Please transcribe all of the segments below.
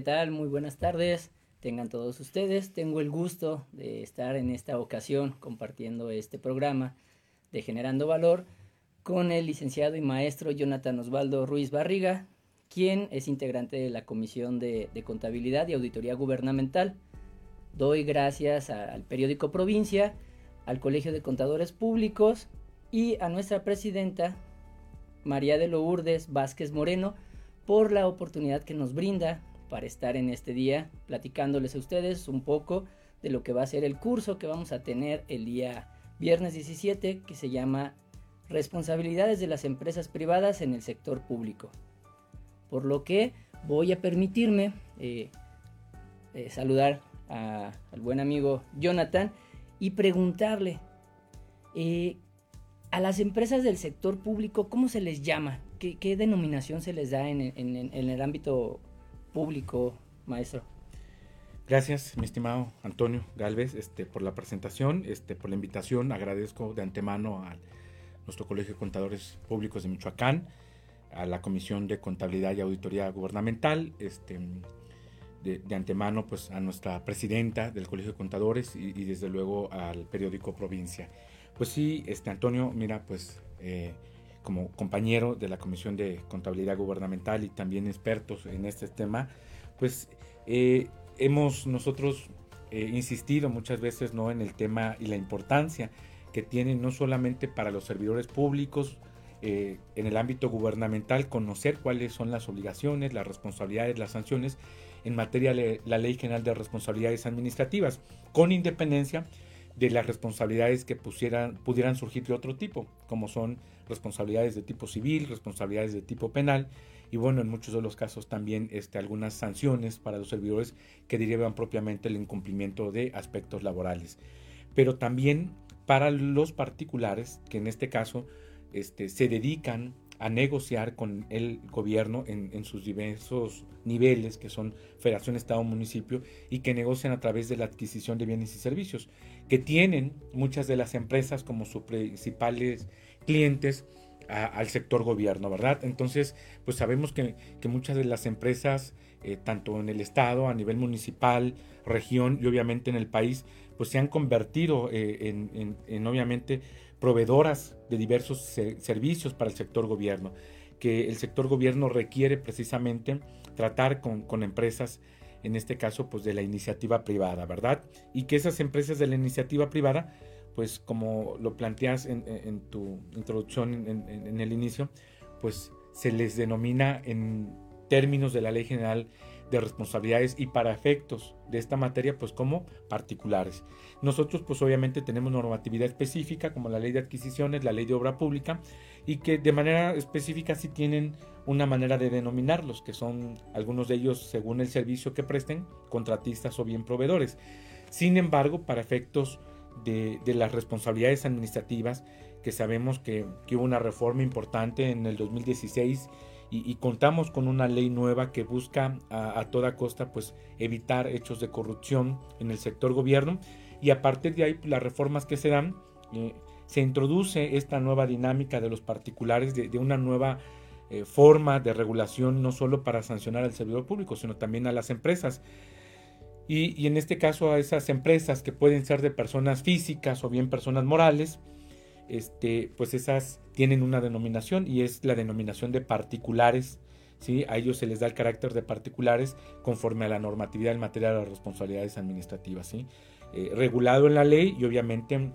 ¿Qué tal? Muy buenas tardes. Tengan todos ustedes. Tengo el gusto de estar en esta ocasión compartiendo este programa de Generando Valor con el licenciado y maestro Jonathan Osvaldo Ruiz Barriga, quien es integrante de la Comisión de, Contabilidad y Auditoría Gubernamental. Doy gracias al periódico Provincia, al Colegio de Contadores Públicos y a nuestra presidenta, María de Lourdes Vázquez Moreno, por la oportunidad que nos brinda para estar en este día platicándoles a ustedes un poco de lo que va a ser el curso que vamos a tener el día viernes 17 que se llama Responsabilidades de las empresas privadas en el sector público. Por lo que voy a permitirme eh, eh, saludar al buen amigo Jonathan y preguntarle eh, a las empresas del sector público, ¿cómo se les llama? ¿Qué, denominación se les da en, en el ámbito público, maestro. Gracias, mi estimado Antonio Galvez, este, por la presentación, este, por la invitación. Agradezco de antemano a nuestro Colegio de Contadores Públicos de Michoacán, a la Comisión de Contabilidad y Auditoría Gubernamental, este, de, antemano pues, a nuestra presidenta del Colegio de Contadores y, desde luego al periódico Provincia. Pues sí, este, Antonio, mira, pues eh, como compañero de la Comisión de Contabilidad Gubernamental y también expertos en este tema, pues eh, hemos nosotros eh, insistido muchas veces ¿no? en el tema y la importancia que tiene no solamente para los servidores públicos, eh, en el ámbito gubernamental, conocer cuáles son las obligaciones, las responsabilidades, las sanciones en materia de la Ley General de Responsabilidades Administrativas, con independencia de las responsabilidades que pudieran surgir de otro tipo, como son responsabilidades de tipo civil, responsabilidades de tipo penal y bueno, en muchos de los casos también este, algunas sanciones para los servidores que derivan propiamente el incumplimiento de aspectos laborales. Pero también para los particulares, que en este caso este, se dedican a negociar con el gobierno en, sus diversos niveles, que son federación, estado, municipio, y que negocian a través de la adquisición de bienes y servicios, que tienen muchas de las empresas como sus principales clientes al sector gobierno, ¿verdad? Entonces, pues sabemos que, muchas de las empresas, eh, tanto en el estado, a nivel municipal, región y obviamente en el país, pues se han convertido eh, en, obviamente, proveedoras de diversos servicios para el sector gobierno, que el sector gobierno requiere precisamente tratar con, con empresas en este caso pues de la iniciativa privada, ¿verdad? Y que esas empresas de la iniciativa privada pues como lo planteas en, tu introducción en, el inicio, pues se les denomina en términos de la Ley General de Responsabilidades y para efectos de esta materia, pues como particulares. Nosotros pues obviamente tenemos normatividad específica como la Ley de Adquisiciones, la Ley de Obra Pública y que de manera específica sí tienen una manera de denominarlos, que son algunos de ellos según el servicio que presten, contratistas o bien proveedores. Sin embargo, para efectos de, las responsabilidades administrativas, que sabemos que, hubo una reforma importante en el 2016 y, contamos con una ley nueva que busca a, toda costa pues evitar hechos de corrupción en el sector gobierno. Y a partir de ahí pues, las reformas que se dan eh, se introduce esta nueva dinámica de los particulares de, una nueva eh, forma de regulación no solo para sancionar al servidor público sino también a las empresas. Y, en este caso a esas empresas que pueden ser de personas físicas o bien personas morales, este, pues esas tienen una denominación y es la denominación de particulares. ¿sí? A ellos se les da el carácter de particulares conforme a la normatividad en materia de responsabilidades administrativas. ¿sí? Eh, regulado en la ley y obviamente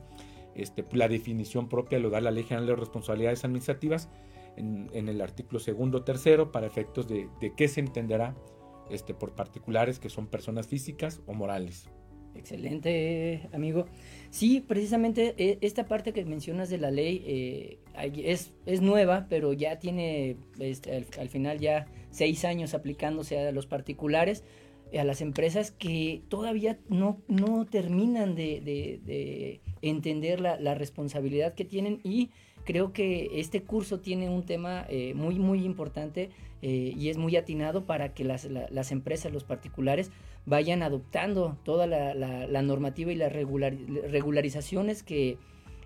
este, la definición propia lo da la Ley General de Responsabilidades Administrativas en, el artículo segundo tercero para efectos de, de qué se entenderá este, por particulares que son personas físicas o morales. Excelente, amigo. Sí, precisamente eh, esta parte que mencionas de la ley eh, es, es, nueva, pero ya tiene este, al, final ya seis años aplicándose a los particulares. a las empresas que todavía no, no terminan de, entender la, responsabilidad que tienen y creo que este curso tiene un tema eh, muy muy importante eh, y es muy atinado para que las, las, empresas, los particulares vayan adoptando toda la, normativa y las regularizaciones que,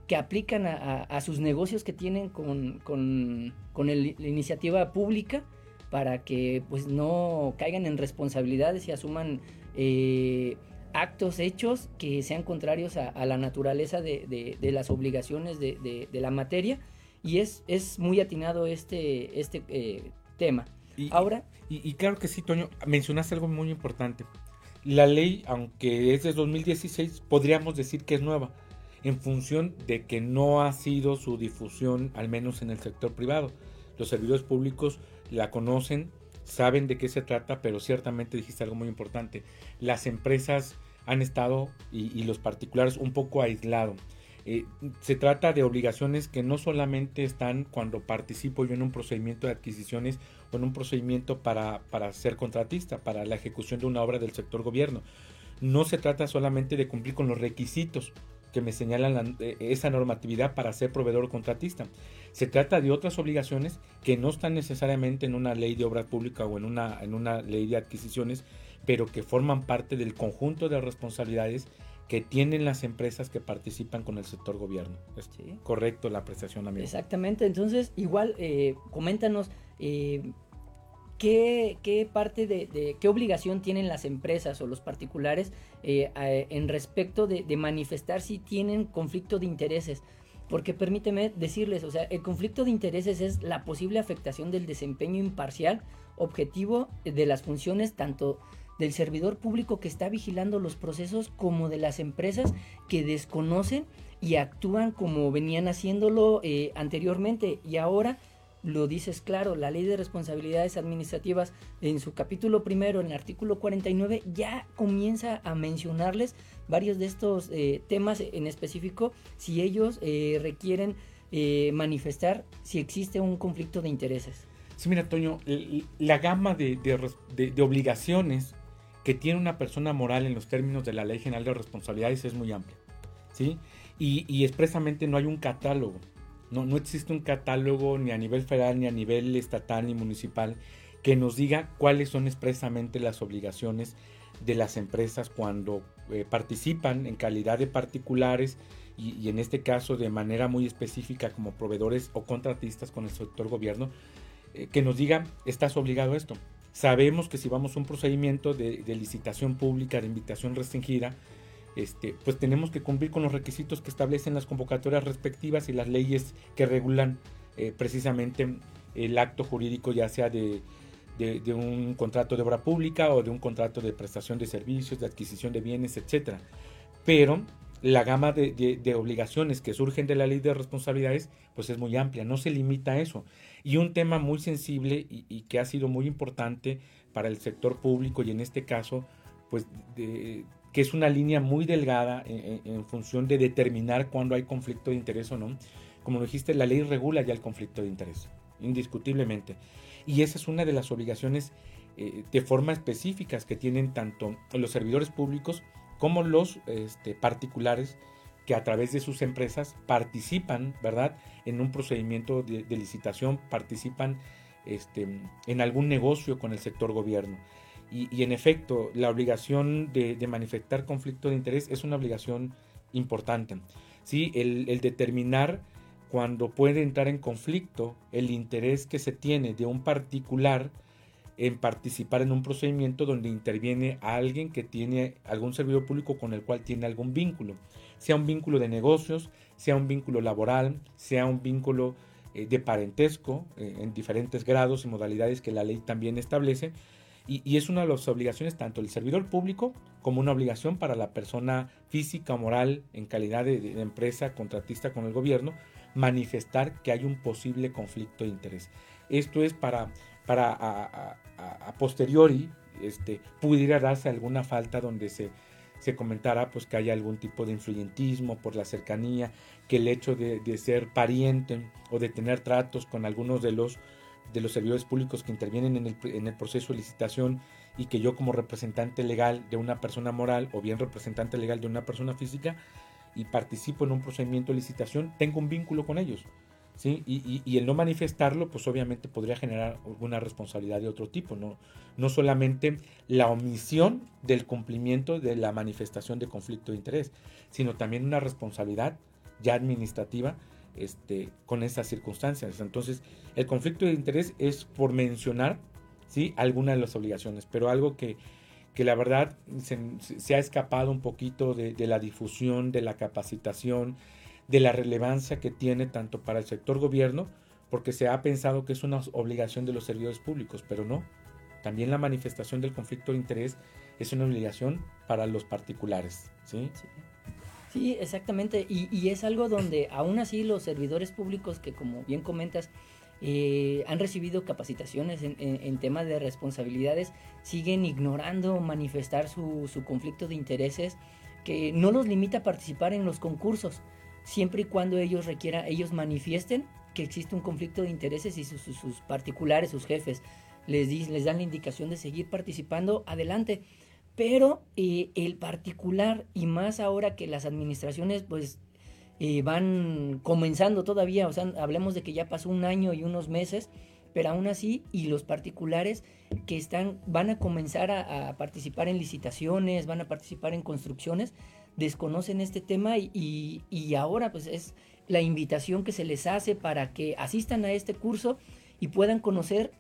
que aplican a, sus negocios que tienen con, con, con la iniciativa pública para que pues no caigan en responsabilidades y asuman eh, actos hechos que sean contrarios a, la naturaleza de, las obligaciones de, la materia y es, es muy atinado este, este eh, tema. Y, Ahora... Y, claro que sí, Toño, mencionaste algo muy importante. La ley, aunque es de 2016, podríamos decir que es nueva, en función de que no ha sido su difusión, al menos en el sector privado. Los servidores públicos la conocen, saben de qué se trata, pero ciertamente dijiste algo muy importante. Las empresas han estado y, los particulares un poco aislados. Eh, se trata de obligaciones que no solamente están cuando participo yo en un procedimiento de adquisiciones o en un procedimiento para, para ser contratista, para la ejecución de una obra del sector gobierno. No se trata solamente de cumplir con los requisitos que me señalan eh, esa normatividad para ser proveedor o contratista. Se trata de otras obligaciones que no están necesariamente en una ley de obra pública o en una, en una ley de adquisiciones, pero que forman parte del conjunto de responsabilidades que tienen las empresas que participan con el sector gobierno. ¿Es correcto la apreciación, amigo? Exactamente, entonces igual eh, coméntanos eh, ¿qué, parte de, qué obligación tienen las empresas o los particulares eh, en respecto de, de manifestar si tienen conflicto de intereses. Porque permíteme decirles, o sea, el conflicto de intereses es la posible afectación del desempeño imparcial, objetivo de las funciones tanto del servidor público que está vigilando los procesos como de las empresas que desconocen y actúan como venían haciéndolo eh, anteriormente y ahora lo dices claro, la ley de responsabilidades administrativas en su capítulo primero, en el artículo 49, ya comienza a mencionarles varios de estos eh, temas en específico si ellos eh, requieren eh, manifestar si existe un conflicto de intereses. Sí, mira, Toño, la gama de, de, obligaciones que tiene una persona moral en los términos de la Ley General de Responsabilidades es muy amplia. ¿sí? Y, expresamente no hay un catálogo no, no existe un catálogo ni a nivel federal, ni a nivel estatal, ni municipal que nos diga cuáles son expresamente las obligaciones de las empresas cuando eh, participan en calidad de particulares y, en este caso de manera muy específica como proveedores o contratistas con el sector gobierno, eh, que nos diga, estás obligado a esto. Sabemos que si vamos a un procedimiento de licitación pública, de invitación restringida, este, pues tenemos que cumplir con los requisitos que establecen las convocatorias respectivas y las leyes que regulan eh, precisamente el acto jurídico, ya sea de, un contrato de obra pública o de un contrato de prestación de servicios, de adquisición de bienes, etc. Pero la gama de, obligaciones que surgen de la ley de responsabilidades, pues es muy amplia, no se limita a eso. Y un tema muy sensible y, que ha sido muy importante para el sector público y en este caso, pues que es una línea muy delgada en, función de determinar cuándo hay conflicto de interés o no. Como dijiste, la ley regula ya el conflicto de interés, indiscutiblemente. Y esa es una de las obligaciones eh, de forma específicas que tienen tanto los servidores públicos como los este, particulares que a través de sus empresas participan, ¿verdad?, en un procedimiento de, licitación, participan este, en algún negocio con el sector gobierno. Y, en efecto, la obligación de, manifestar conflicto de interés es una obligación importante. ¿sí? El, determinar cuando puede entrar en conflicto el interés que se tiene de un particular en participar en un procedimiento donde interviene alguien que tiene algún servidor público con el cual tiene algún vínculo, sea un vínculo de negocios, sea un vínculo laboral, sea un vínculo eh, de parentesco eh, en diferentes grados y modalidades que la ley también establece, y, es una de las obligaciones tanto del servidor público como una obligación para la persona física o moral en calidad de, empresa contratista con el gobierno manifestar que hay un posible conflicto de interés. Esto es para, para posteriori este, pudiera darse alguna falta donde se, se comentara pues que haya algún tipo de influyentismo por la cercanía, que el hecho de, de ser pariente o de tener tratos con algunos de los de los servidores públicos que intervienen en el, proceso de licitación y que yo como representante legal de una persona moral o bien representante legal de una persona física y participo en un procedimiento de licitación, tengo un vínculo con ellos. ¿Sí? Y, el no manifestarlo, pues obviamente podría generar alguna responsabilidad de otro tipo, no, no solamente la omisión del cumplimiento de la manifestación de conflicto de interés, sino también una responsabilidad ya administrativa este, con esas circunstancias. Entonces, el conflicto de interés es por mencionar ¿sí? alguna de las obligaciones, pero algo que, que la verdad se, ha escapado un poquito de, la difusión, de la capacitación, de la relevancia que tiene tanto para el sector gobierno, porque se ha pensado que es una obligación de los servidores públicos, pero no. También la manifestación del conflicto de interés es una obligación para los particulares. Sí, sí. exactamente. Y, y, es algo donde aún así los servidores públicos, que como bien comentas, eh, han recibido capacitaciones en, en, temas de responsabilidades, siguen ignorando manifestar su, su, conflicto de intereses que no los limita a participar en los concursos, siempre y cuando ellos requieran, ellos manifiesten que existe un conflicto de intereses y sus, particulares, sus jefes, les, les dan la indicación de seguir participando, adelante. Pero eh, el particular, y más ahora que las administraciones pues eh, van comenzando todavía, o sea, hablemos de que ya pasó un año y unos meses, pero aún así, y los particulares que están, van a comenzar a, participar en licitaciones, van a participar en construcciones, desconocen este tema y, y, ahora pues es la invitación que se les hace para que asistan a este curso y puedan conocer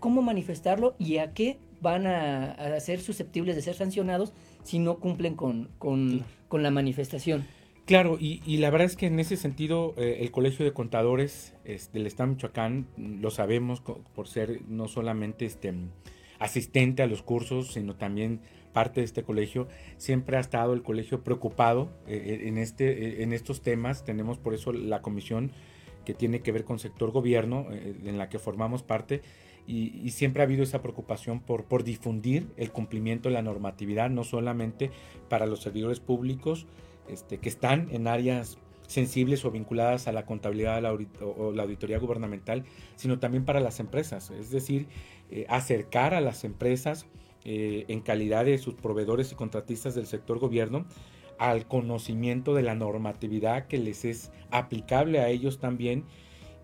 cómo manifestarlo y a qué van a, ser susceptibles de ser sancionados si no cumplen con, con, con la manifestación. Claro, y, la verdad es que en ese sentido eh, el Colegio de Contadores del Estado de Michoacán, lo sabemos por ser no solamente este, asistente a los cursos, sino también parte de este colegio, siempre ha estado el colegio preocupado eh, eh, en, este, en estos temas. Tenemos por eso la comisión que tiene que ver con sector gobierno, en la que formamos parte, y, siempre ha habido esa preocupación por, por difundir el cumplimiento de la normatividad, no solamente para los servidores públicos, este, que están en áreas sensibles o vinculadas a la contabilidad o la auditoría gubernamental, sino también para las empresas, es decir, eh, acercar a las empresas eh, en calidad de sus proveedores y contratistas del sector gobierno al conocimiento de la normatividad que les es aplicable a ellos también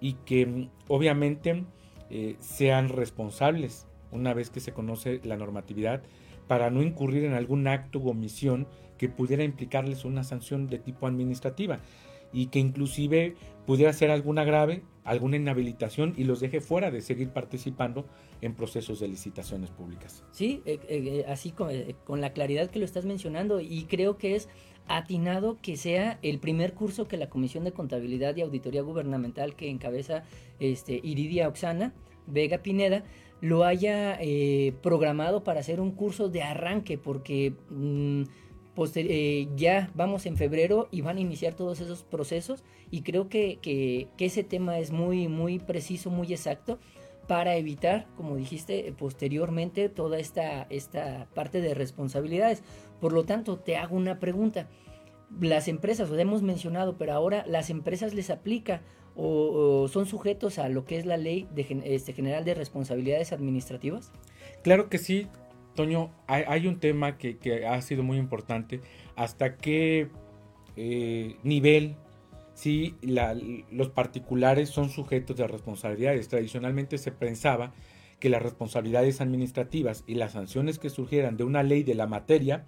y que mm, obviamente eh, sean responsables una vez que se conoce la normatividad para no incurrir en algún acto o omisión que pudiera implicarles una sanción de tipo administrativa y que inclusive pudiera ser alguna grave, alguna inhabilitación y los deje fuera de seguir participando en procesos de licitaciones públicas. Sí, eh, eh, así con, eh, con, la claridad que lo estás mencionando y creo que es atinado que sea el primer curso que la Comisión de Contabilidad y Auditoría Gubernamental que encabeza este, Iridia Oxana Vega Pineda lo haya programado para hacer un curso de arranque porque... Mm, eh, ya vamos en febrero y van a iniciar todos esos procesos y creo que, que, ese tema es muy, muy preciso, muy exacto para evitar, como dijiste, posteriormente toda esta, esta parte de responsabilidades. Por lo tanto, te hago una pregunta. Las empresas, lo hemos mencionado, pero ahora las empresas les aplica o, son sujetos a lo que es la ley de, este, general de responsabilidades administrativas? Claro que sí, Toño, hay, un tema que, ha sido muy importante. ¿Hasta qué eh, nivel si los particulares son sujetos de responsabilidades? Tradicionalmente se pensaba que las responsabilidades administrativas y las sanciones que surgieran de una ley de la materia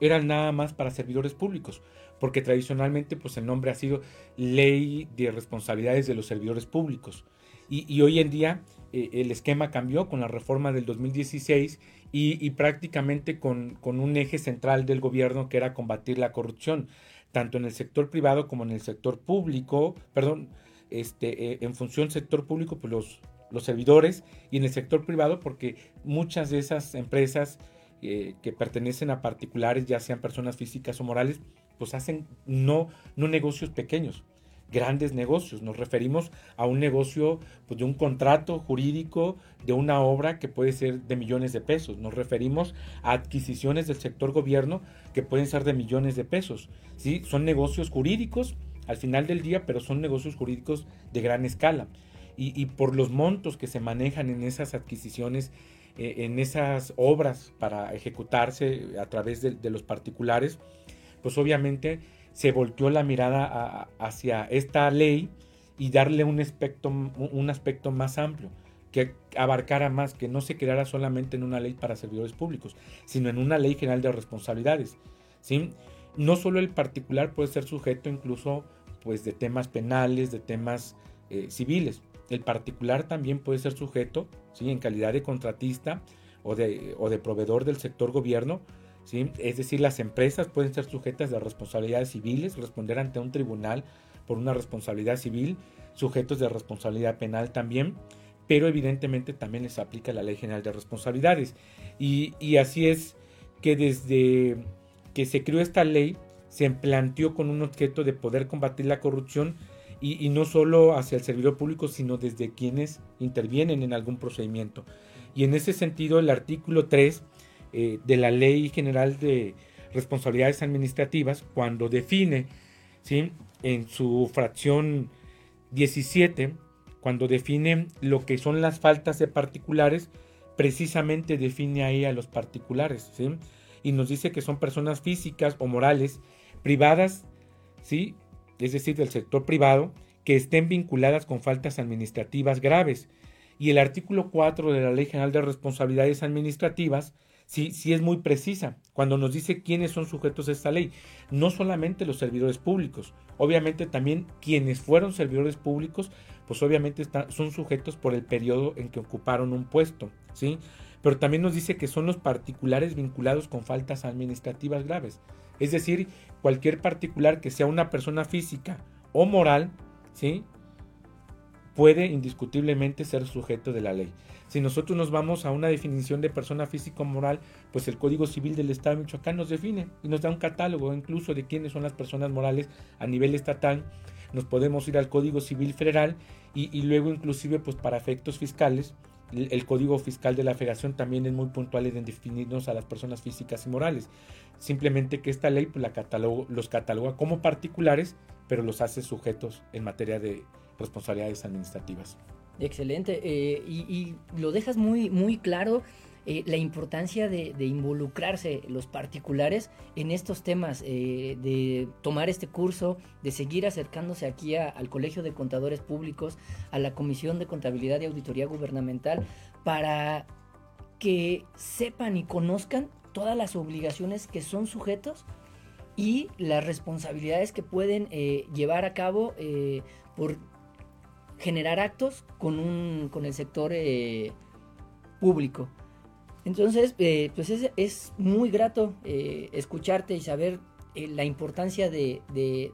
eran nada más para servidores públicos, porque tradicionalmente pues el nombre ha sido Ley de Responsabilidades de los Servidores Públicos. Y, hoy en día eh, el esquema cambió con la reforma del 2016 y, prácticamente con, un eje central del gobierno que era combatir la corrupción, tanto en el sector privado como en el sector público, perdón, este, eh, en función sector público, pues los, los servidores, y en el sector privado, porque muchas de esas empresas eh, que pertenecen a particulares, ya sean personas físicas o morales, pues hacen no, no negocios pequeños, grandes negocios. Nos referimos a un negocio pues, de un contrato jurídico de una obra que puede ser de millones de pesos. Nos referimos a adquisiciones del sector gobierno que pueden ser de millones de pesos. ¿sí? Son negocios jurídicos al final del día, pero son negocios jurídicos de gran escala. Y, por los montos que se manejan en esas adquisiciones eh, en esas obras para ejecutarse a través de, los particulares, pues obviamente se volteó la mirada hacia esta ley y darle un aspecto, un aspecto más amplio, que abarcara más, que no se quedara solamente en una ley para servidores públicos, sino en una ley general de responsabilidades. ¿sí? No solo el particular puede ser sujeto incluso pues, de temas penales, de temas eh, civiles, el particular también puede ser sujeto, ¿sí? en calidad de contratista o de, o de proveedor del sector gobierno, es decir, las empresas pueden ser sujetas de responsabilidades civiles, responder ante un tribunal por una responsabilidad civil, sujetos de responsabilidad penal también, pero evidentemente también les aplica la Ley General de Responsabilidades. Y, y así es que desde que se creó esta ley, se planteó con un objeto de poder combatir la corrupción y, no solo hacia el servidor público, sino desde quienes intervienen en algún procedimiento. Y en ese sentido, el artículo 3 eh, de la Ley General de Responsabilidades Administrativas, cuando define, ¿sí? en su fracción 17, cuando define lo que son las faltas de particulares, precisamente define ahí a los particulares, ¿sí? Y nos dice que son personas físicas o morales privadas, ¿sí? es decir, del sector privado, que estén vinculadas con faltas administrativas graves. Y el artículo 4 de la Ley General de Responsabilidades Administrativas sí, sí es muy precisa cuando nos dice quiénes son sujetos a esta ley. No solamente los servidores públicos, obviamente también quienes fueron servidores públicos, pues obviamente son sujetos por el periodo en que ocuparon un puesto, ¿sí? Pero también nos dice que son los particulares vinculados con faltas administrativas graves. Es decir, cualquier particular que sea una persona física o moral, ¿sí? puede indiscutiblemente ser sujeto de la ley. Si nosotros nos vamos a una definición de persona física o moral, pues el Código Civil del Estado de Michoacán nos define y nos da un catálogo incluso de quiénes son las personas morales a nivel estatal. Nos podemos ir al Código Civil Federal y, luego inclusive pues para efectos fiscales el Código Fiscal de la Federación también es muy puntual en definirnos a las personas físicas y morales. Simplemente que esta ley pues, la los cataloga como particulares, pero los hace sujetos en materia de responsabilidades administrativas. Excelente. Eh, y, lo dejas muy, muy claro eh, la importancia de, involucrarse los particulares en estos temas, eh, de tomar este curso, de seguir acercándose aquí al Colegio de Contadores Públicos, a la Comisión de Contabilidad y Auditoría Gubernamental, para que sepan y conozcan todas las obligaciones que son sujetos y las responsabilidades que pueden llevar a cabo por generar actos con, un, con el sector público. Entonces, eh, pues es, muy grato eh, escucharte y saber eh, la importancia de,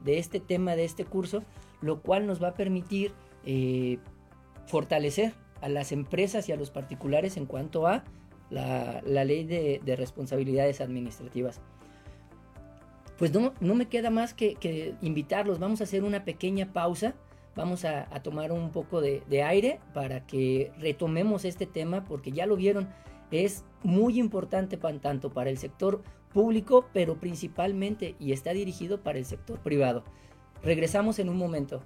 este tema, de este curso, lo cual nos va a permitir fortalecer a las empresas y a los particulares en cuanto a la, ley de, responsabilidades administrativas. Pues no, me queda más que, invitarlos, vamos a hacer una pequeña pausa, vamos a, tomar un poco de, de, aire para que retomemos este tema porque ya lo vieron, es muy importante tanto para el sector público, pero principalmente y está dirigido para el sector privado. Regresamos en un momento.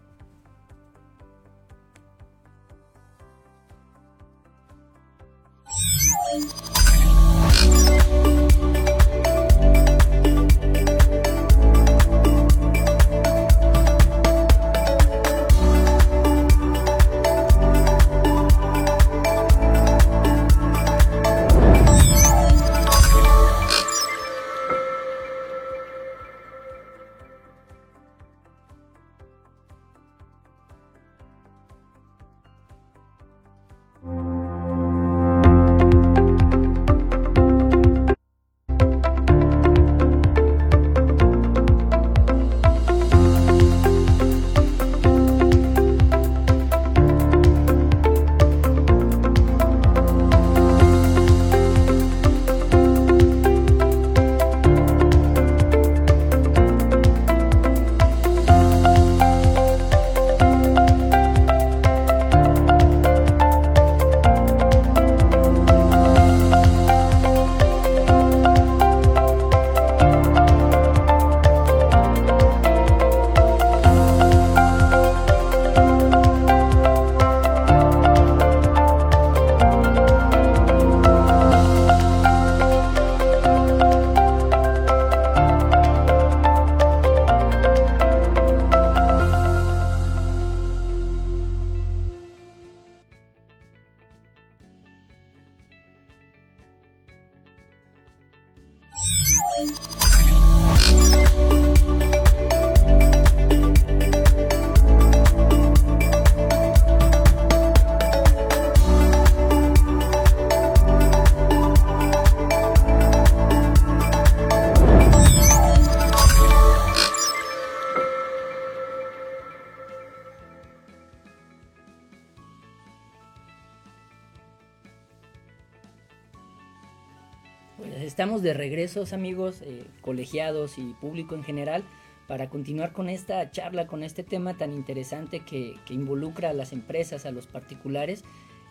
De regresos amigos, eh, colegiados y público en general para continuar con esta charla, con este tema tan interesante que, involucra a las empresas, a los particulares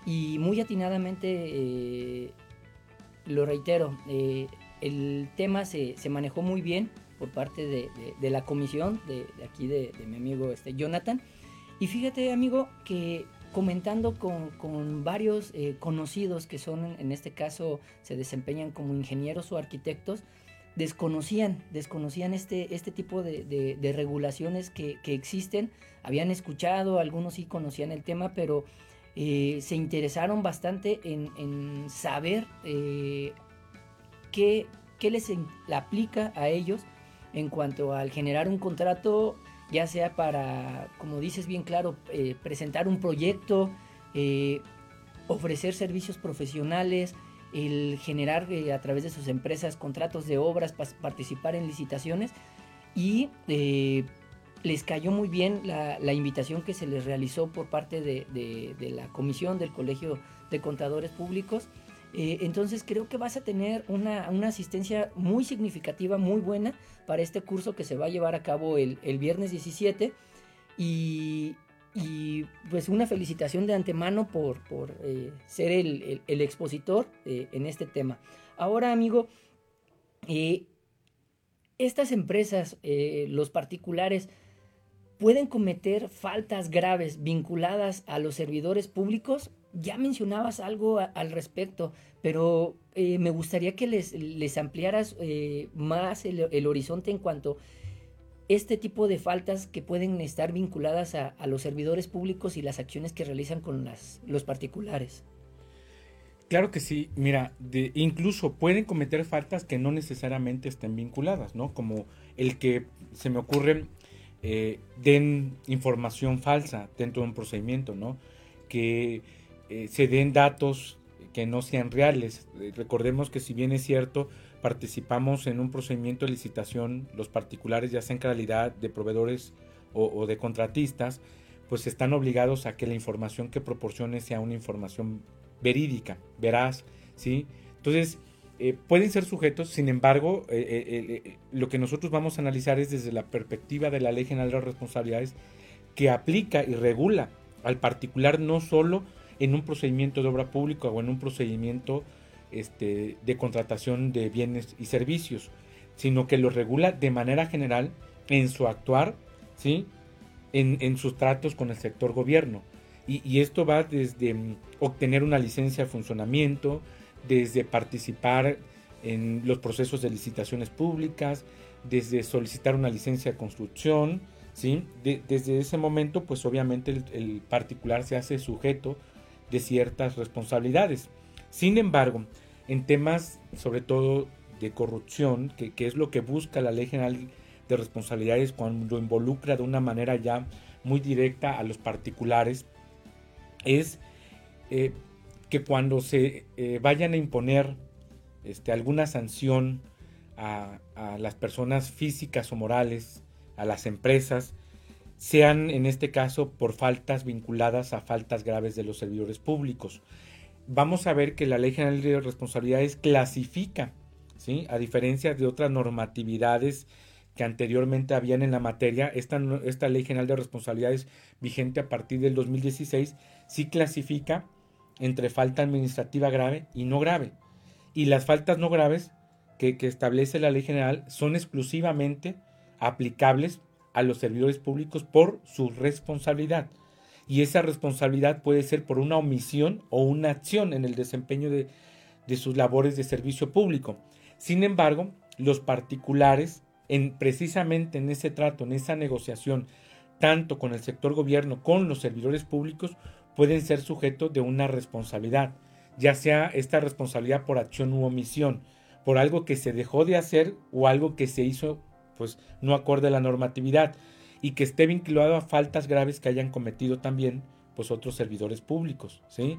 y muy atinadamente, eh, lo reitero, eh, el tema se, manejó muy bien por parte de, la comisión, de, aquí de, mi amigo este, Jonathan. Y fíjate amigo que comentando con, varios eh, conocidos que son, en este caso, se desempeñan como ingenieros o arquitectos, desconocían, desconocían este, este tipo de, regulaciones que, existen, habían escuchado, algunos sí conocían el tema, pero eh, se interesaron bastante en, saber eh, qué, qué, les aplica a ellos en cuanto al generar un contrato ya sea para, como dices bien claro, eh, presentar un proyecto, eh, ofrecer servicios profesionales, el generar eh, a través de sus empresas contratos de obras, participar en licitaciones. Y les cayó muy bien la, invitación que se les realizó por parte de la comisión del Colegio de Contadores Públicos eh, entonces creo que vas a tener una, asistencia muy significativa, muy buena para este curso que se va a llevar a cabo el, viernes 17. Y, pues una felicitación de antemano por, eh, ser el, expositor eh, en este tema. Ahora, amigo, estas empresas, los particulares, pueden cometer faltas graves vinculadas a los servidores públicos ya mencionabas algo al respecto, pero eh, me gustaría que les, les ampliaras eh, más el, horizonte en cuanto a este tipo de faltas que pueden estar vinculadas a, los servidores públicos y las acciones que realizan con las, los particulares. Claro que sí, mira, de, incluso pueden cometer faltas que no necesariamente estén vinculadas, ¿no? Como el que se me ocurre eh, den información falsa dentro de un procedimiento, ¿no? Que eh, se den datos que no sean reales. Eh, recordemos que si bien es cierto, participamos en un procedimiento de licitación, los particulares, ya sea en calidad de proveedores o, de contratistas, pues están obligados a que la información que proporcione sea una información verídica, veraz, ¿sí? Entonces, eh, pueden ser sujetos, sin embargo, lo que nosotros vamos a analizar es desde la perspectiva de la Ley General de Responsabilidades que aplica y regula al particular no solo en un procedimiento de obra pública o en un procedimiento este, de contratación de bienes y servicios, sino que lo regula de manera general en su actuar, ¿sí? en, sus tratos con el sector gobierno. Y, esto va desde mm, obtener una licencia de funcionamiento, desde participar en los procesos de licitaciones públicas, desde solicitar una licencia de construcción, ¿sí? desde ese momento, pues obviamente el, particular se hace sujeto de ciertas responsabilidades. Sin embargo, en temas sobre todo de corrupción, que, es lo que busca la Ley General de Responsabilidades cuando involucra de una manera ya muy directa a los particulares, es eh, que cuando se eh, vayan a imponer este, alguna sanción a, a las personas físicas o morales, a las empresas, sean en este caso por faltas vinculadas a faltas graves de los servidores públicos. Vamos a ver que la Ley General de Responsabilidades clasifica, ¿sí? a diferencia de otras normatividades que anteriormente habían en la materia, esta, Ley General de Responsabilidades vigente a partir del 2016 sí clasifica entre falta administrativa grave y no grave. Y las faltas no graves que establece la Ley General son exclusivamente aplicables a los servidores públicos por su responsabilidad. Y esa responsabilidad puede ser por una omisión o una acción en el desempeño de, sus labores de servicio público. Sin embargo, los particulares, en, precisamente en ese trato, en esa negociación, tanto con el sector gobierno, con los servidores públicos, pueden ser sujetos de una responsabilidad, ya sea esta responsabilidad por acción u omisión, por algo que se dejó de hacer o algo que se hizo pues no acorde a la normatividad y que esté vinculado a faltas graves que hayan cometido también pues otros servidores públicos, ¿sí?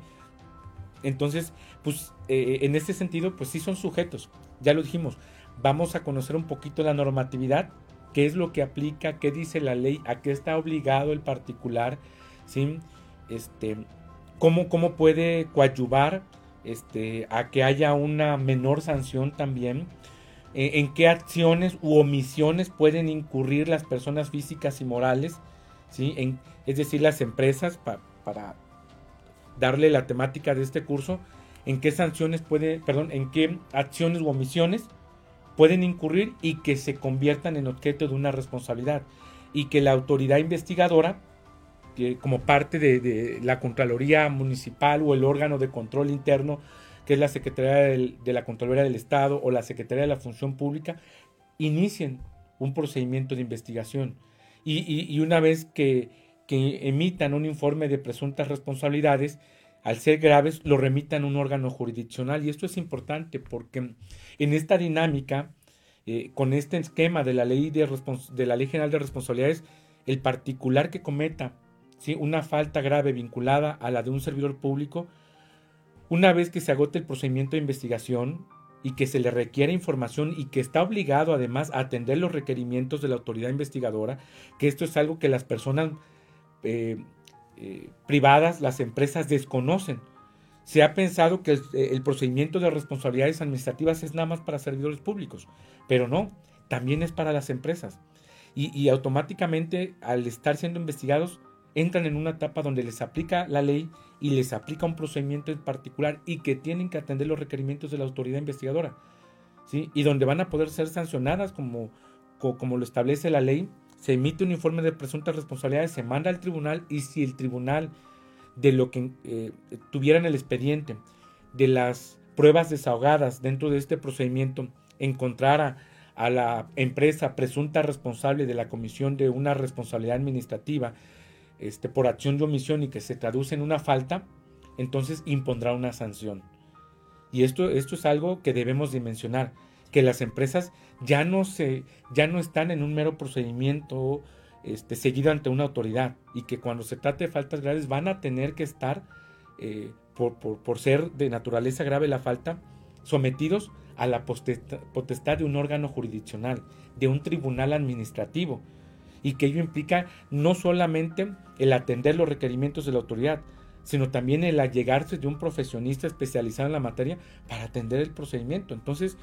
Entonces, pues eh, en este sentido, pues sí son sujetos, ya lo dijimos, vamos a conocer un poquito la normatividad, qué es lo que aplica, qué dice la ley, a qué está obligado el particular, ¿sí? Este, cómo, cómo puede coadyuvar este, a que haya una menor sanción también, en, qué acciones u omisiones pueden incurrir las personas físicas y morales, ¿sí? Es decir, las empresas, para darle la temática de este curso, en qué sanciones puede, perdón, en qué acciones u omisiones pueden incurrir y que se conviertan en objeto de una responsabilidad y que la autoridad investigadora que como parte de, la Contraloría Municipal o el órgano de control interno, que es la Secretaría de la Contraloría del Estado o la Secretaría de la Función Pública, inicien un procedimiento de investigación. Y, una vez que, emitan un informe de presuntas responsabilidades, al ser graves, lo remitan a un órgano jurisdiccional. Y esto es importante porque en esta dinámica, eh, con este esquema de la, ley de, de la Ley General de Responsabilidades, el particular que cometa una falta grave vinculada a la de un servidor público, una vez que se agote el procedimiento de investigación y que se le requiere información y que está obligado además a atender los requerimientos de la autoridad investigadora, que esto es algo que las personas eh, eh, privadas, las empresas desconocen. Se ha pensado que el, procedimiento de responsabilidades administrativas es nada más para servidores públicos, pero no, también es para las empresas. y automáticamente al estar siendo investigados entran en una etapa donde les aplica la ley y les aplica un procedimiento en particular y que tienen que atender los requerimientos de la autoridad investigadora. ¿sí? Y donde van a poder ser sancionadas como, como, lo establece la ley, se emite un informe de presuntas responsabilidades, se manda al tribunal y si el tribunal de lo que eh, tuviera en el expediente, de las pruebas desahogadas dentro de este procedimiento, encontrara a la empresa presunta responsable de la comisión de una responsabilidad administrativa este, por acción de omisión y que se traduce en una falta, entonces impondrá una sanción. Y esto, esto es algo que debemos dimensionar, que las empresas ya no, se, ya no están en un mero procedimiento este, seguido ante una autoridad y que cuando se trate de faltas graves van a tener que estar, eh, por, por, ser de naturaleza grave la falta, sometidos a la potestad de un órgano jurisdiccional, de un tribunal administrativo, y que ello implica no solamente el atender los requerimientos de la autoridad, sino también el allegarse de un profesionista especializado en la materia para atender el procedimiento. Entonces,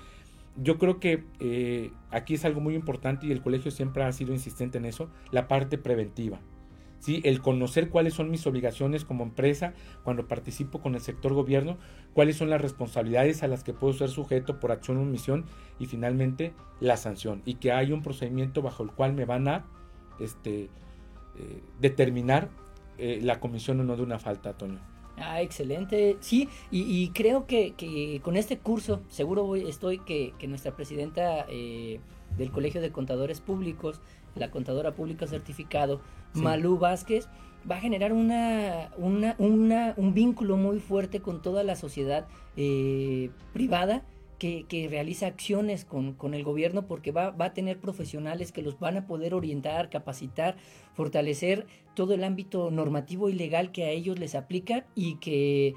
yo creo que eh, aquí es algo muy importante y el colegio siempre ha sido insistente en eso, la parte preventiva. ¿sí? El conocer cuáles son mis obligaciones como empresa cuando participo con el sector gobierno, cuáles son las responsabilidades a las que puedo ser sujeto por acción o omisión y finalmente la sanción. Y que hay un procedimiento bajo el cual me van a este, eh, determinar eh, la comisión o no de una falta, Antonio. Ah, excelente. Sí, y, creo que, con este curso, seguro voy, estoy que, nuestra presidenta eh, del Colegio de Contadores Públicos, la contadora pública certificado, Malú Vázquez, va a generar una, una, un vínculo muy fuerte con toda la sociedad privada que, realiza acciones con, el gobierno porque va, a tener profesionales que los van a poder orientar, capacitar, fortalecer todo el ámbito normativo y legal que a ellos les aplica y que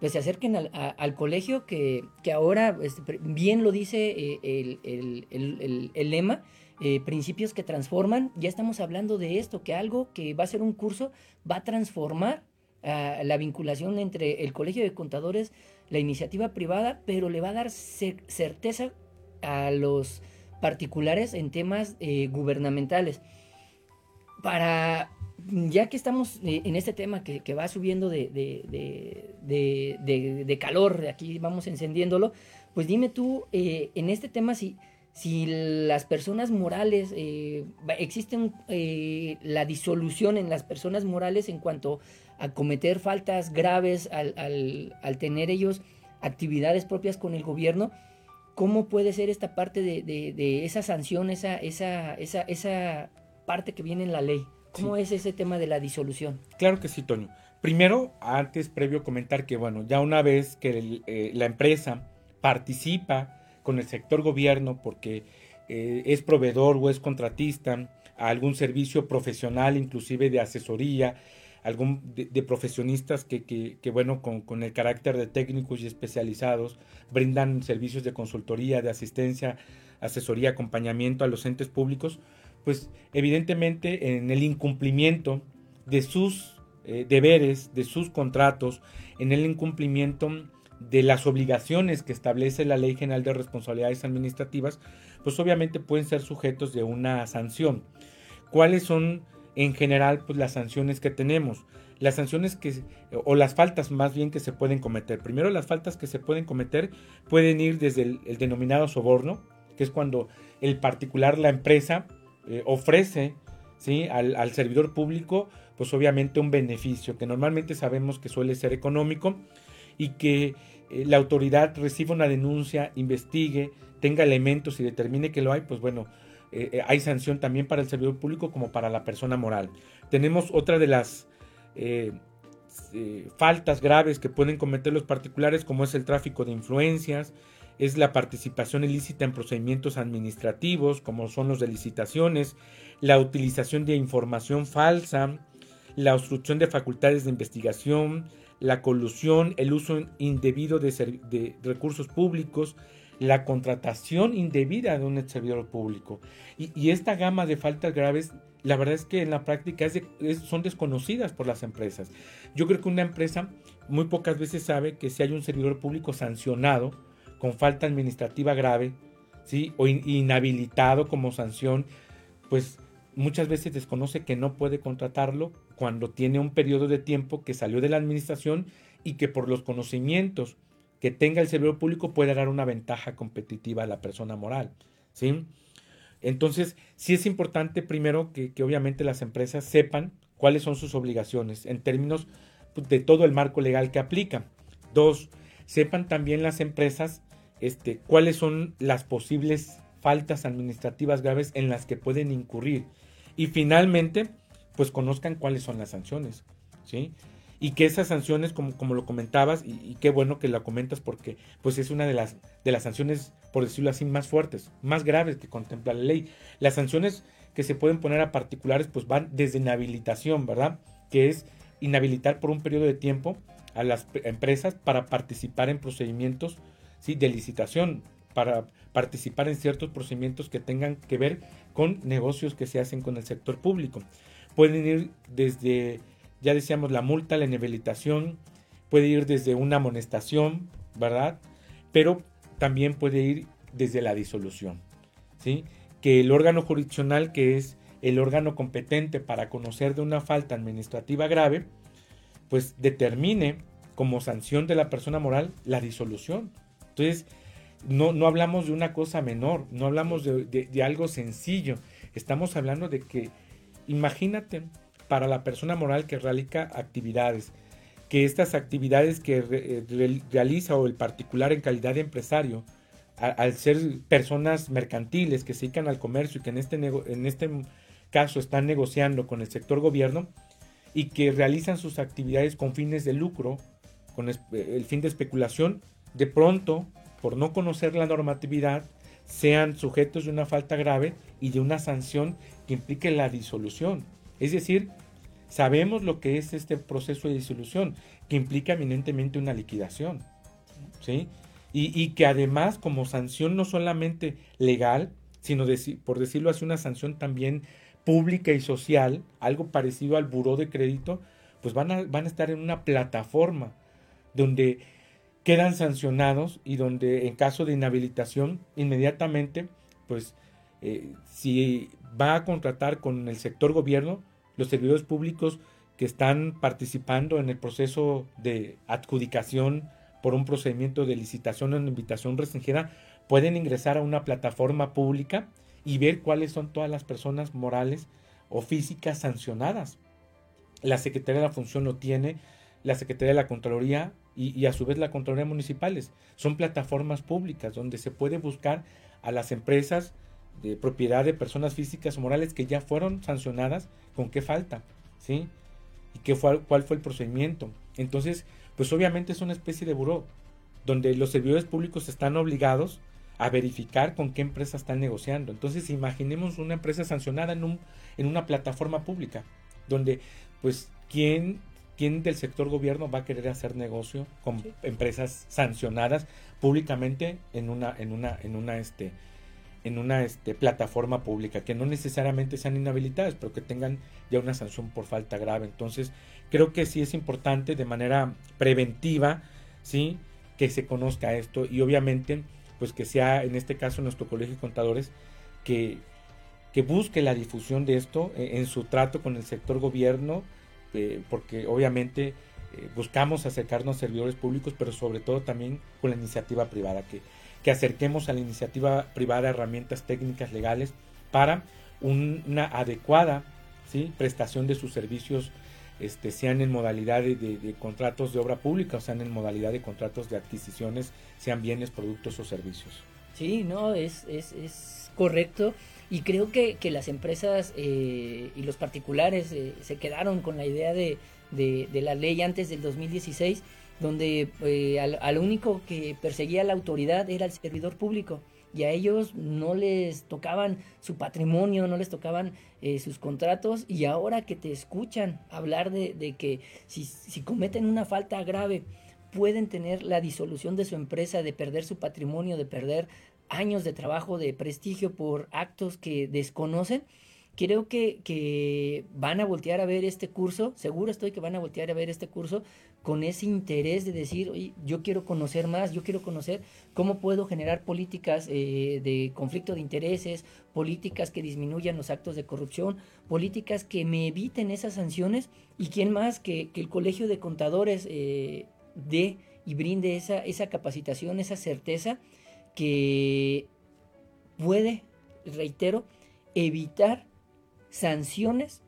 pues, se acerquen al, colegio que, ahora este, bien lo dice eh, el, lema. Eh, principios que transforman, ya estamos hablando de esto, que algo que va a ser un curso va a transformar la vinculación entre el Colegio de Contadores la iniciativa privada, pero le va a dar certeza a los particulares en temas eh, gubernamentales. Para, ya que estamos eh, en este tema que, va subiendo de, de, calor, aquí vamos encendiéndolo, pues dime tú, eh, en este tema, si, si las personas morales, existen la disolución en las personas morales en cuanto a cometer faltas graves, al, al, tener ellos actividades propias con el gobierno, ¿cómo puede ser esta parte de, de, esa sanción, esa, esa, esa, esa, parte que viene en la ley? ¿Cómo es ese tema de la disolución? Claro que sí, Toño. Primero, antes, previo comentar que, bueno, ya una vez que eh, la empresa participa con el sector gobierno porque eh, es proveedor o es contratista a algún servicio profesional, inclusive de asesoría, algún de, profesionistas que, que, bueno, con, con, el carácter de técnicos y especializados, brindan servicios de consultoría, de asistencia, asesoría, acompañamiento a los entes públicos, pues evidentemente en el incumplimiento de sus eh, deberes, de sus contratos, en el incumplimiento de las obligaciones que establece la Ley General de Responsabilidades Administrativas, pues obviamente pueden ser sujetos de una sanción. ¿Cuáles son en general pues las sanciones que tenemos? Las sanciones que, o las faltas más bien que se pueden cometer. Primero las faltas que se pueden cometer pueden ir desde el, denominado soborno, que es cuando el particular, la empresa, eh, ofrece ¿sí? al, al servidor público pues obviamente un beneficio que normalmente sabemos que suele ser económico y que eh, la autoridad reciba una denuncia, investigue, tenga elementos y determine que lo hay, pues bueno, eh, eh, hay sanción también para el servidor público como para la persona moral. Tenemos otra de las faltas graves que pueden cometer los particulares como es el tráfico de influencias, es la participación ilícita en procedimientos administrativos como son los de licitaciones, la utilización de información falsa, la obstrucción de facultades de investigación, la colusión, el uso indebido de, recursos públicos, la contratación indebida de un servidor público. Y, esta gama de faltas graves, la verdad es que en la práctica son desconocidas por las empresas. Yo creo que una empresa muy pocas veces sabe que si hay un servidor público sancionado con falta administrativa grave, ¿sí? o inhabilitado como sanción, pues muchas veces desconoce que no puede contratarlo cuando tiene un periodo de tiempo que salió de la administración y que por los conocimientos que tenga el servidor público puede dar una ventaja competitiva a la persona moral. ¿sí? Entonces, sí es importante primero que, obviamente las empresas sepan cuáles son sus obligaciones en términos pues, de todo el marco legal que aplica. Dos, sepan también las empresas este, cuáles son las posibles faltas administrativas graves en las que pueden incurrir. Y finalmente, pues conozcan cuáles son las sanciones, ¿sí? Y que esas sanciones, como, como lo comentabas, y, qué bueno que la comentas porque pues es una de las, de las sanciones, por decirlo así, más fuertes, más graves que contempla la ley. Las sanciones que se pueden poner a particulares pues van desde inhabilitación, ¿verdad? Que es inhabilitar por un periodo de tiempo a las empresas para participar en procedimientos ¿sí? de licitación, para participar en ciertos procedimientos que tengan que ver con negocios que se hacen con el sector público. Pueden ir desde, ya decíamos, la multa, la inhabilitación, puede ir desde una amonestación, ¿verdad? Pero también puede ir desde la disolución, ¿sí? Que el órgano jurisdiccional, que es el órgano competente para conocer de una falta administrativa grave, pues determine como sanción de la persona moral la disolución. Entonces, no, no hablamos de una cosa menor, no hablamos de, algo sencillo. Estamos hablando de que, imagínate, para la persona moral que realiza actividades, que estas actividades que eh, realiza o el particular en calidad de empresario, al ser personas mercantiles que se dedican al comercio y que este, en este caso están negociando con el sector gobierno y que realizan sus actividades con fines de lucro, con el fin de especulación, de pronto por no conocer la normatividad, sean sujetos de una falta grave y de una sanción que implique la disolución. Es decir, sabemos lo que es este proceso de disolución, que implica eminentemente una liquidación. ¿sí? Y, que además como sanción no solamente legal, sino por decirlo así, una sanción también pública y social, algo parecido al buró de crédito, pues van a, van a estar en una plataforma donde quedan sancionados y donde en caso de inhabilitación inmediatamente, pues eh, si va a contratar con el sector gobierno, los servidores públicos que están participando en el proceso de adjudicación por un procedimiento de licitación o invitación restringida, pueden ingresar a una plataforma pública y ver cuáles son todas las personas morales o físicas sancionadas. La Secretaría de la Función lo tiene, la Secretaría de la Contraloría y, a su vez la Contraloría Municipales. Son plataformas públicas donde se puede buscar a las empresas de propiedad de personas físicas o morales que ya fueron sancionadas, con qué falta, ¿sí? Y qué fue, cuál fue el procedimiento. Entonces, pues obviamente es una especie de buró, donde los servidores públicos están obligados a verificar con qué empresa están negociando. Entonces imaginemos una empresa sancionada en, un, en una plataforma pública, donde pues quién, quién del sector gobierno va a querer hacer negocio con empresas sancionadas públicamente en una, en una, en una, este, en una este, plataforma pública, que no necesariamente sean inhabilitadas, pero que tengan ya una sanción por falta grave. Entonces, creo que sí es importante de manera preventiva, ¿sí? Que se conozca esto y obviamente, pues que sea en este caso nuestro colegio de contadores que, que busque la difusión de esto eh, en, su trato con el sector gobierno, eh, porque obviamente eh, buscamos acercarnos a servidores públicos, pero sobre todo también con la iniciativa privada, que que acerquemos a la iniciativa privada herramientas técnicas legales para una adecuada ¿sí? prestación de sus servicios, este, sean en modalidad de, contratos de obra pública o sean en modalidad de contratos de adquisiciones, sean bienes, productos o servicios. Sí, no, es, es, es correcto. Y creo que, que las empresas eh, y los particulares eh, se quedaron con la idea de, de, de la ley antes del 2016 donde eh, al, único que perseguía la autoridad era el servidor público y a ellos no les tocaban su patrimonio, no les tocaban eh, sus contratos y ahora que te escuchan hablar de, que si, si, cometen una falta grave pueden tener la disolución de su empresa, de perder su patrimonio, de perder años de trabajo, de prestigio por actos que desconocen, creo que, que, van a voltear a ver este curso, seguro estoy que van a voltear a ver este curso con ese interés de decir, Oye, yo quiero conocer más, yo quiero conocer cómo puedo generar políticas eh, de conflicto de intereses, políticas que disminuyan los actos de corrupción, políticas que me eviten esas sanciones y quién más que, que el Colegio de Contadores eh, dé y brinde esa, esa capacitación, esa certeza que puede, reitero, evitar sanciones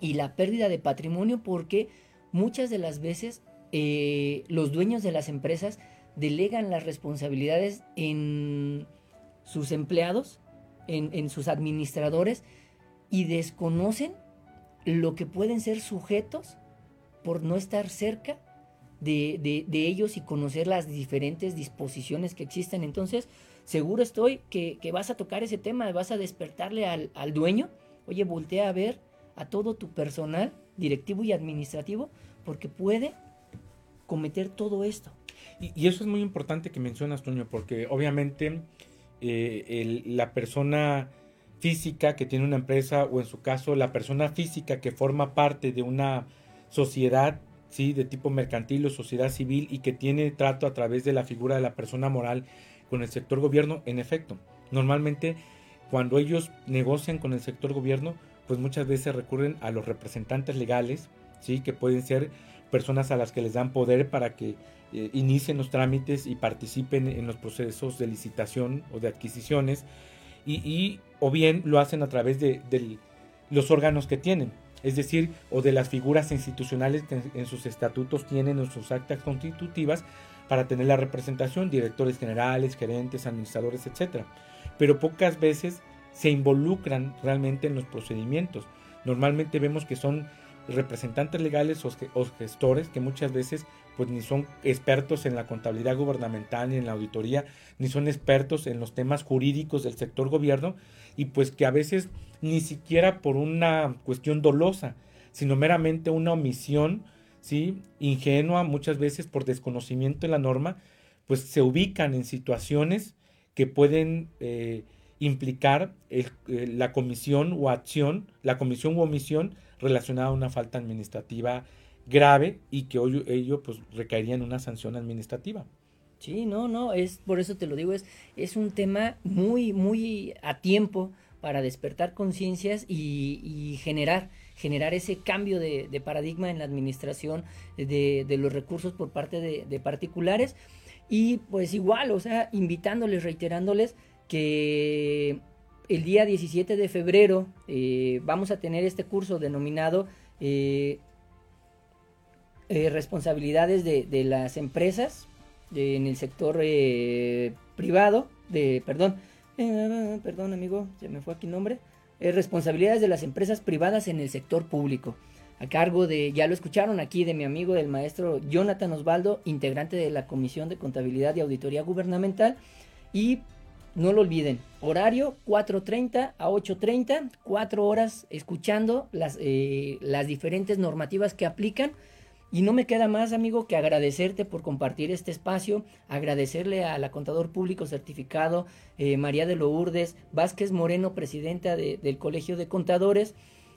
y la pérdida de patrimonio porque muchas de las veces eh, los dueños de las empresas delegan las responsabilidades en sus empleados, en, sus administradores y desconocen lo que pueden ser sujetos por no estar cerca de, ellos y conocer las diferentes disposiciones que existen. Entonces, seguro estoy que, vas a tocar ese tema, vas a despertarle al, al dueño Oye, voltea a ver a todo tu personal directivo y administrativo porque puede cometer todo esto. Y, eso es muy importante que mencionas, Toño, porque obviamente eh, la persona física que tiene una empresa o en su caso la persona física que forma parte de una sociedad ¿sí? de tipo mercantil o sociedad civil y que tiene trato a través de la figura de la persona moral con el sector gobierno, en efecto, normalmente cuando ellos negocian con el sector gobierno, pues muchas veces recurren a los representantes legales, ¿sí? que pueden ser personas a las que les dan poder para que eh, inicien los trámites y participen en los procesos de licitación o de adquisiciones, y, o bien lo hacen a través de, los órganos que tienen, es decir, o de las figuras institucionales que en sus estatutos tienen en sus actas constitutivas para tener la representación, directores generales, gerentes, administradores, etcétera pero pocas veces se involucran realmente en los procedimientos. Normalmente vemos que son representantes legales o gestores que muchas veces pues ni son expertos en la contabilidad gubernamental ni en la auditoría, ni son expertos en los temas jurídicos del sector gobierno y pues que a veces ni siquiera por una cuestión dolosa, sino meramente una omisión, ¿sí? ingenua muchas veces por desconocimiento de la norma, pues se ubican en situaciones que pueden eh, implicar eh, la comisión o acción, la comisión u omisión relacionada a una falta administrativa grave y que ello, pues recaería en una sanción administrativa. Sí, no, no, es por eso te lo digo, es, es un tema muy, muy a tiempo para despertar conciencias y, generar, generar ese cambio de, paradigma en la administración de, los recursos por parte de particulares y pues igual, o sea, invitándoles, reiterándoles que el día 17 de febrero eh, vamos a tener este curso denominado eh, eh, responsabilidades de, las empresas en el sector privado, de, perdón, perdón amigo, se me fue aquí el nombre, responsabilidades de las empresas privadas en el sector público a cargo de, ya lo escucharon aquí, de mi amigo, del maestro Jonathan Osvaldo, integrante de la Comisión de Contabilidad y Auditoría Gubernamental. Y no lo olviden, horario 4.30 a 8.30, cuatro horas escuchando las, eh, las diferentes normativas que aplican. Y no me queda más, amigo, que agradecerte por compartir este espacio, agradecerle a la contador público certificado eh, María de Lourdes Vázquez Moreno, presidenta del Colegio de Contadores,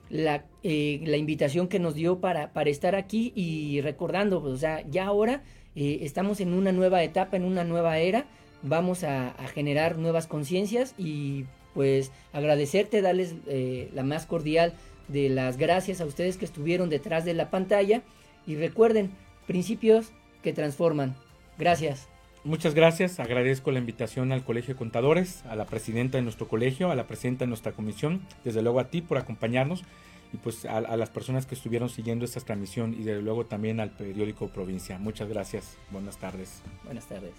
la, eh, la, invitación que nos dio para, para estar aquí y recordando, pues, o sea, ya ahora estamos en una nueva etapa, en una nueva era vamos a, generar nuevas conciencias y pues agradecerte, darles eh, la más cordial de las gracias a ustedes que estuvieron detrás de la pantalla y recuerden, principios que transforman. Gracias. Muchas gracias, agradezco la invitación al Colegio de Contadores, a la presidenta de nuestro colegio, a la presidenta de nuestra comisión, desde luego a ti por acompañarnos y pues a, a las personas que estuvieron siguiendo esta transmisión y desde luego también al periódico Provincia. Muchas gracias, buenas tardes. Buenas tardes.